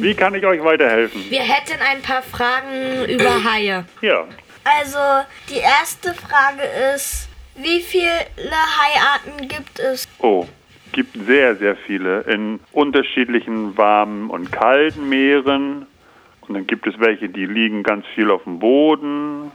Wie kann ich euch weiterhelfen? Wir hätten ein paar Fragen über Haie. Ja, Also, die erste Frage ist, wie viele Haiarten gibt es? oh, gibt sehr, sehr viele in unterschiedlichen warmen und kalten Meeren. Und dann gibt es welche, die liegen ganz viel auf dem Boden. Und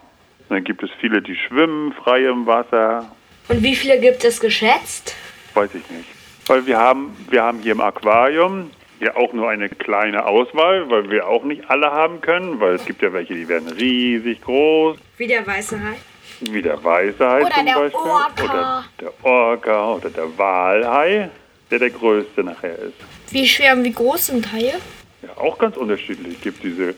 dann gibt es viele, die schwimmen frei im Wasser. Und wie viele gibt es geschätzt? Weiß ich nicht. Weil wir haben, wir haben hier im Aquarium ja auch nur eine kleine Auswahl, weil wir auch nicht alle haben können, weil es gibt ja welche, die werden riesig groß, Wie der weiße Hai. wie der weiße Hai Oder zum der Beispiel. Orca. Oder der Orca oder der Walhai, der der größte nachher ist. Wie schwer und wie groß sind Haie? Ja, auch ganz unterschiedlich. Es gibt diese,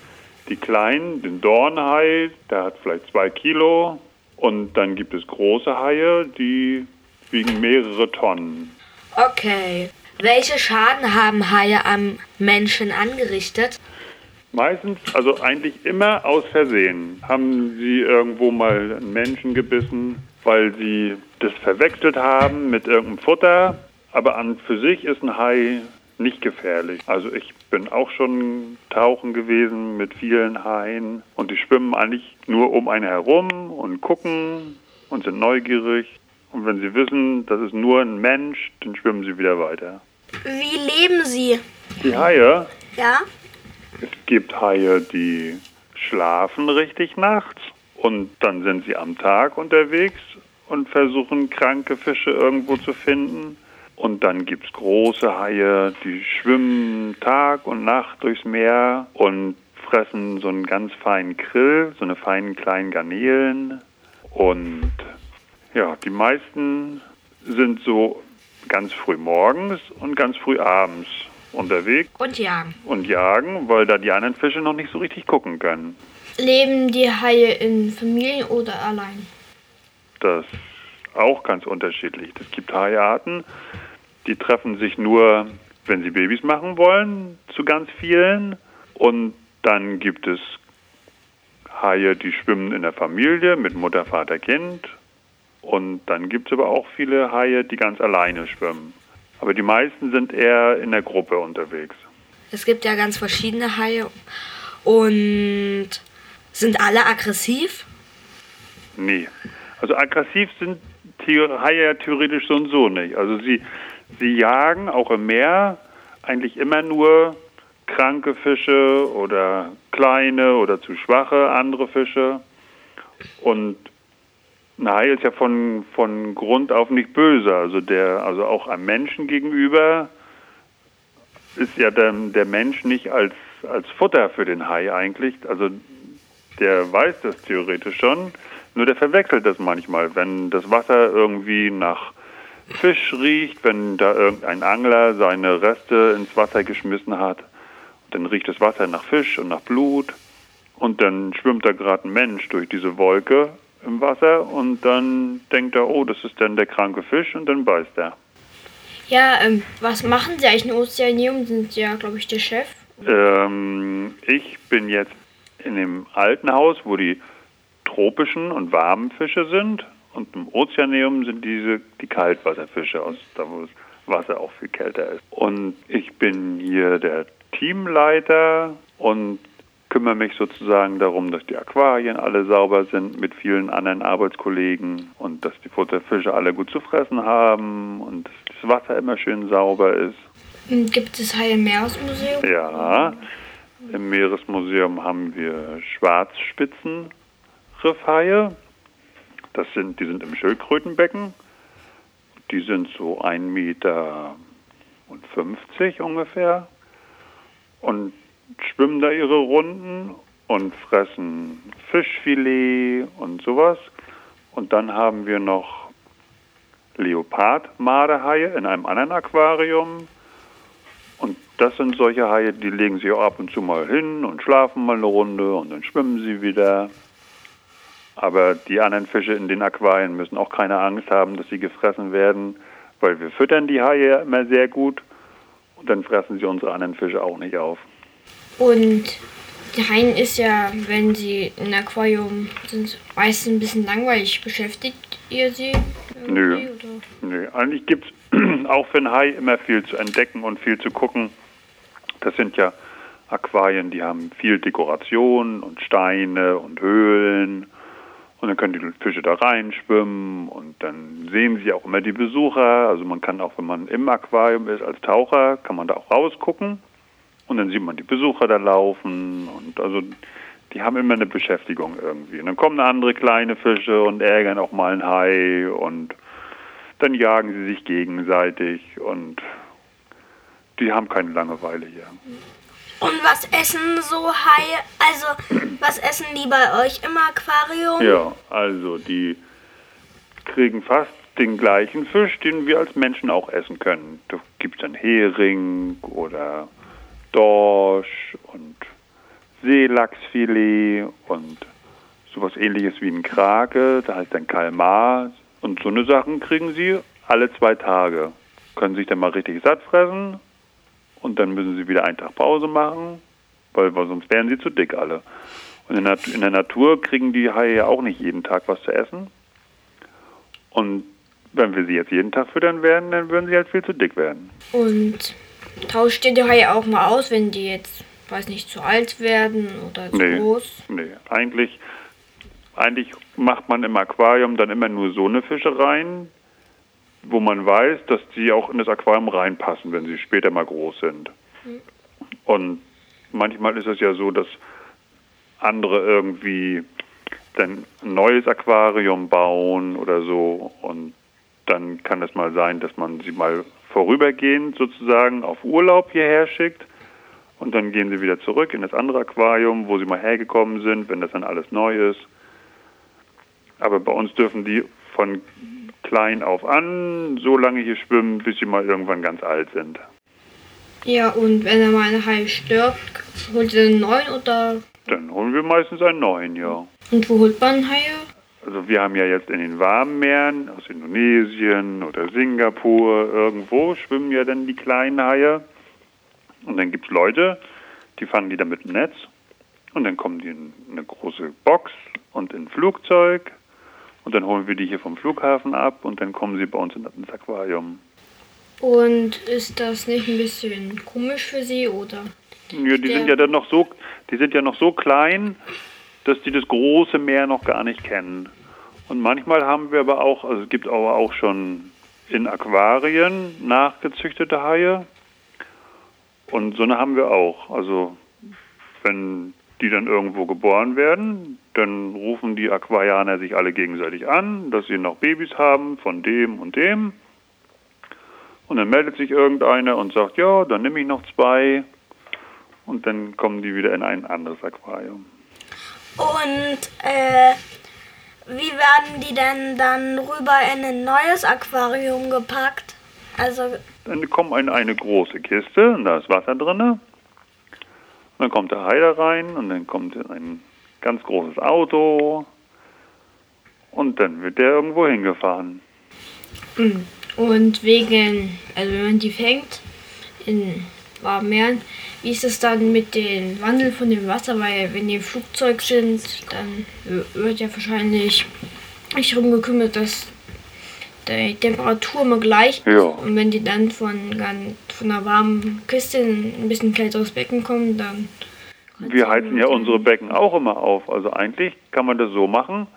die kleinen, den Dornhai, der hat vielleicht zwei Kilo. Und dann gibt es große Haie, die wiegen mehrere Tonnen. Okay. Welche Schaden haben Haie am Menschen angerichtet? Meistens, also eigentlich immer aus Versehen, haben sie irgendwo mal einen Menschen gebissen, weil sie das verwechselt haben mit irgendeinem Futter. Aber an für sich ist ein Hai nicht gefährlich. Also ich bin auch schon tauchen gewesen mit vielen Haien und die schwimmen eigentlich nur um einen herum und gucken und sind neugierig. Und wenn sie wissen, das ist nur ein Mensch, dann schwimmen sie wieder weiter. Wie leben sie? Die Haie, Ja? es gibt Haie, die schlafen richtig nachts und dann sind sie am Tag unterwegs und versuchen kranke Fische irgendwo zu finden. Und dann gibt es große Haie, die schwimmen Tag und Nacht durchs Meer und fressen so einen ganz feinen Krill, so eine feinen kleinen Garnelen. Und ja, die meisten sind so ganz früh morgens und ganz früh abends unterwegs Und jagen. und jagen, weil da die anderen Fische noch nicht so richtig gucken können. Leben die Haie in Familien oder allein? Das ist auch ganz unterschiedlich. Es gibt Haiarten, die treffen sich nur, wenn sie Babys machen wollen, zu ganz vielen. Und dann gibt es Haie, die schwimmen in der Familie mit Mutter, Vater, Kind. Und dann gibt es aber auch viele Haie, die ganz alleine schwimmen. Aber die meisten sind eher in der Gruppe unterwegs. Es gibt ja ganz verschiedene Haie. Und sind alle aggressiv? Nee. Also aggressiv sind Haie ja theoretisch so und so nicht. Also sie, sie jagen auch im Meer eigentlich immer nur kranke Fische oder kleine oder zu schwache andere Fische. Und Hai ist ja von, von Grund auf nicht böse. Also der, also auch einem Menschen gegenüber ist ja der, der Mensch nicht als, als Futter für den Hai eigentlich. Also der weiß das theoretisch schon, nur der verwechselt das manchmal. Wenn das Wasser irgendwie nach Fisch riecht, wenn da irgendein Angler seine Reste ins Wasser geschmissen hat, dann riecht das Wasser nach Fisch und nach Blut und dann schwimmt da gerade ein Mensch durch diese Wolke im Wasser und dann denkt er, oh, das ist dann der kranke Fisch und dann beißt er. Ja, ähm, was machen Sie eigentlich in Ozeanium? Sind Sie ja, glaube ich, der Chef. Ähm, ich bin jetzt in dem alten Haus, wo die tropischen und warmen Fische sind. Und im Ozeaneum sind diese die Kaltwasserfische aus, da wo das Wasser auch viel kälter ist. Und ich bin hier der Teamleiter und kümmere mich sozusagen darum, dass die Aquarien alle sauber sind mit vielen anderen Arbeitskollegen und dass die Futterfische alle gut zu fressen haben und dass das Wasser immer schön sauber ist. Und Gibt es Haie im Meeresmuseum? Ja, im Meeresmuseum haben wir Schwarzspitzenriffhaie. Das sind, die sind im Schildkrötenbecken. Die sind so 1,50 Meter und 50 ungefähr und schwimmen da ihre Runden und fressen Fischfilet und sowas. Und dann haben wir noch Leopardmarderhaie in einem anderen Aquarium. Und das sind solche Haie, die legen sich auch ab und zu mal hin und schlafen mal eine Runde und dann schwimmen sie wieder. Aber die anderen Fische in den Aquarien müssen auch keine Angst haben, dass sie gefressen werden, weil wir füttern die Haie immer sehr gut und dann fressen sie unsere anderen Fische auch nicht auf. Und die Haien ist ja, wenn sie im Aquarium sind, meistens ein bisschen langweilig. Beschäftigt ihr sie? Nö. Oder? Nö, eigentlich gibt es auch für einen Hai immer viel zu entdecken und viel zu gucken. Das sind ja Aquarien, die haben viel Dekoration und Steine und Höhlen. Und dann können die Fische da reinschwimmen und dann sehen sie auch immer die Besucher. Also man kann auch, wenn man im Aquarium ist als Taucher, kann man da auch rausgucken. Und dann sieht man die Besucher da laufen. Und also die haben immer eine Beschäftigung irgendwie. Und dann kommen andere kleine Fische und ärgern auch mal ein Hai und dann jagen sie sich gegenseitig und die haben keine Langeweile hier. Und was essen so Haie? Also, was essen die bei euch im Aquarium? Ja, also die kriegen fast den gleichen Fisch, den wir als Menschen auch essen können. Da gibt es dann Hering oder Dorsch und Seelachsfilet und sowas ähnliches wie ein Krake, da heißt dann Kalmar. Und so eine Sachen kriegen sie alle zwei Tage. Können sich dann mal richtig satt fressen und dann müssen sie wieder einen Tag Pause machen, weil, weil sonst wären sie zu dick alle. Und in der, in der Natur kriegen die Haie ja auch nicht jeden Tag was zu essen. Und wenn wir sie jetzt jeden Tag füttern werden, dann würden sie halt viel zu dick werden. Und tauscht ihr die Haie auch mal aus, wenn die jetzt, weiß nicht, zu alt werden oder zu Nee, groß? nee. Eigentlich, eigentlich macht man im Aquarium dann immer nur so eine Fische rein, wo man weiß, dass die auch in das Aquarium reinpassen, wenn sie später mal groß sind. Und manchmal ist es ja so, dass andere irgendwie dann ein neues Aquarium bauen oder so und dann kann es mal sein, dass man sie mal vorübergehend sozusagen auf Urlaub hierher schickt und dann gehen sie wieder zurück in das andere Aquarium, wo sie mal hergekommen sind, wenn das dann alles neu ist. Aber bei uns dürfen die von klein auf an so lange hier schwimmen, bis sie mal irgendwann ganz alt sind. Ja, und wenn er mal ein Hai stirbt, holt ihr einen neuen oder. Dann holen wir meistens einen neuen, ja. Und wo holt man Haie? Also wir haben ja jetzt in den warmen Meeren, aus Indonesien oder Singapur, irgendwo schwimmen ja dann die kleinen Haie. Und dann gibt es Leute, die fangen die dann mit dem Netz und dann kommen die in eine große Box und in ein Flugzeug und dann holen wir die hier vom Flughafen ab und dann kommen sie bei uns ins Aquarium. Und ist das nicht ein bisschen komisch für sie oder? Ja, die sind ja dann noch so, die sind ja noch so klein, dass die das große Meer noch gar nicht kennen. Und manchmal haben wir aber auch, also es gibt aber auch schon in Aquarien nachgezüchtete Haie. Und so eine haben wir auch. Also wenn die dann irgendwo geboren werden, dann rufen die Aquarianer sich alle gegenseitig an, dass sie noch Babys haben von dem und dem. Und dann meldet sich irgendeiner und sagt, ja, dann nehme ich noch zwei. Und dann kommen die wieder in ein anderes Aquarium. Und äh, wie werden die denn dann rüber in ein neues Aquarium gepackt? Also, Dann kommen in eine große Kiste und da ist Wasser drin. Und dann kommt der Hai da rein und dann kommt ein ganz großes Auto. Und dann wird der irgendwo hingefahren. Und wegen, also wenn man die fängt in Meeren, wie ist es dann mit dem Wandel von dem Wasser? Weil wenn die im Flugzeug sind, dann wird ja wahrscheinlich nicht darum gekümmert, dass die Temperatur immer gleich ist. Ja. Und wenn die dann von, von einer warmen Kiste in ein bisschen kälteres Becken kommen, dann... Wir heizen ja unsere Becken auch immer auf. Also eigentlich kann man das so machen.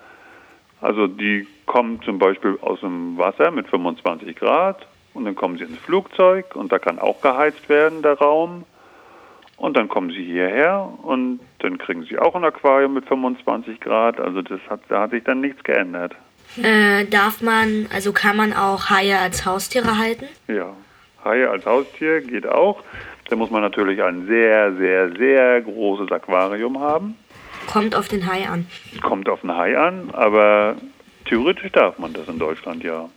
Also die kommen zum Beispiel aus dem Wasser mit 25 Grad und dann kommen sie ins Flugzeug und da kann auch geheizt werden, der Raum. Und dann kommen sie hierher und dann kriegen sie auch ein Aquarium mit 25 Grad. Also das hat, da hat sich dann nichts geändert. äh, darf man, also kann man auch Haie als Haustiere halten? Ja, Haie als Haustier geht auch. Da muss man natürlich ein sehr, sehr, sehr großes Aquarium haben. Kommt auf den Hai an. Kommt auf einen Hai an, aber theoretisch darf man das in Deutschland ja.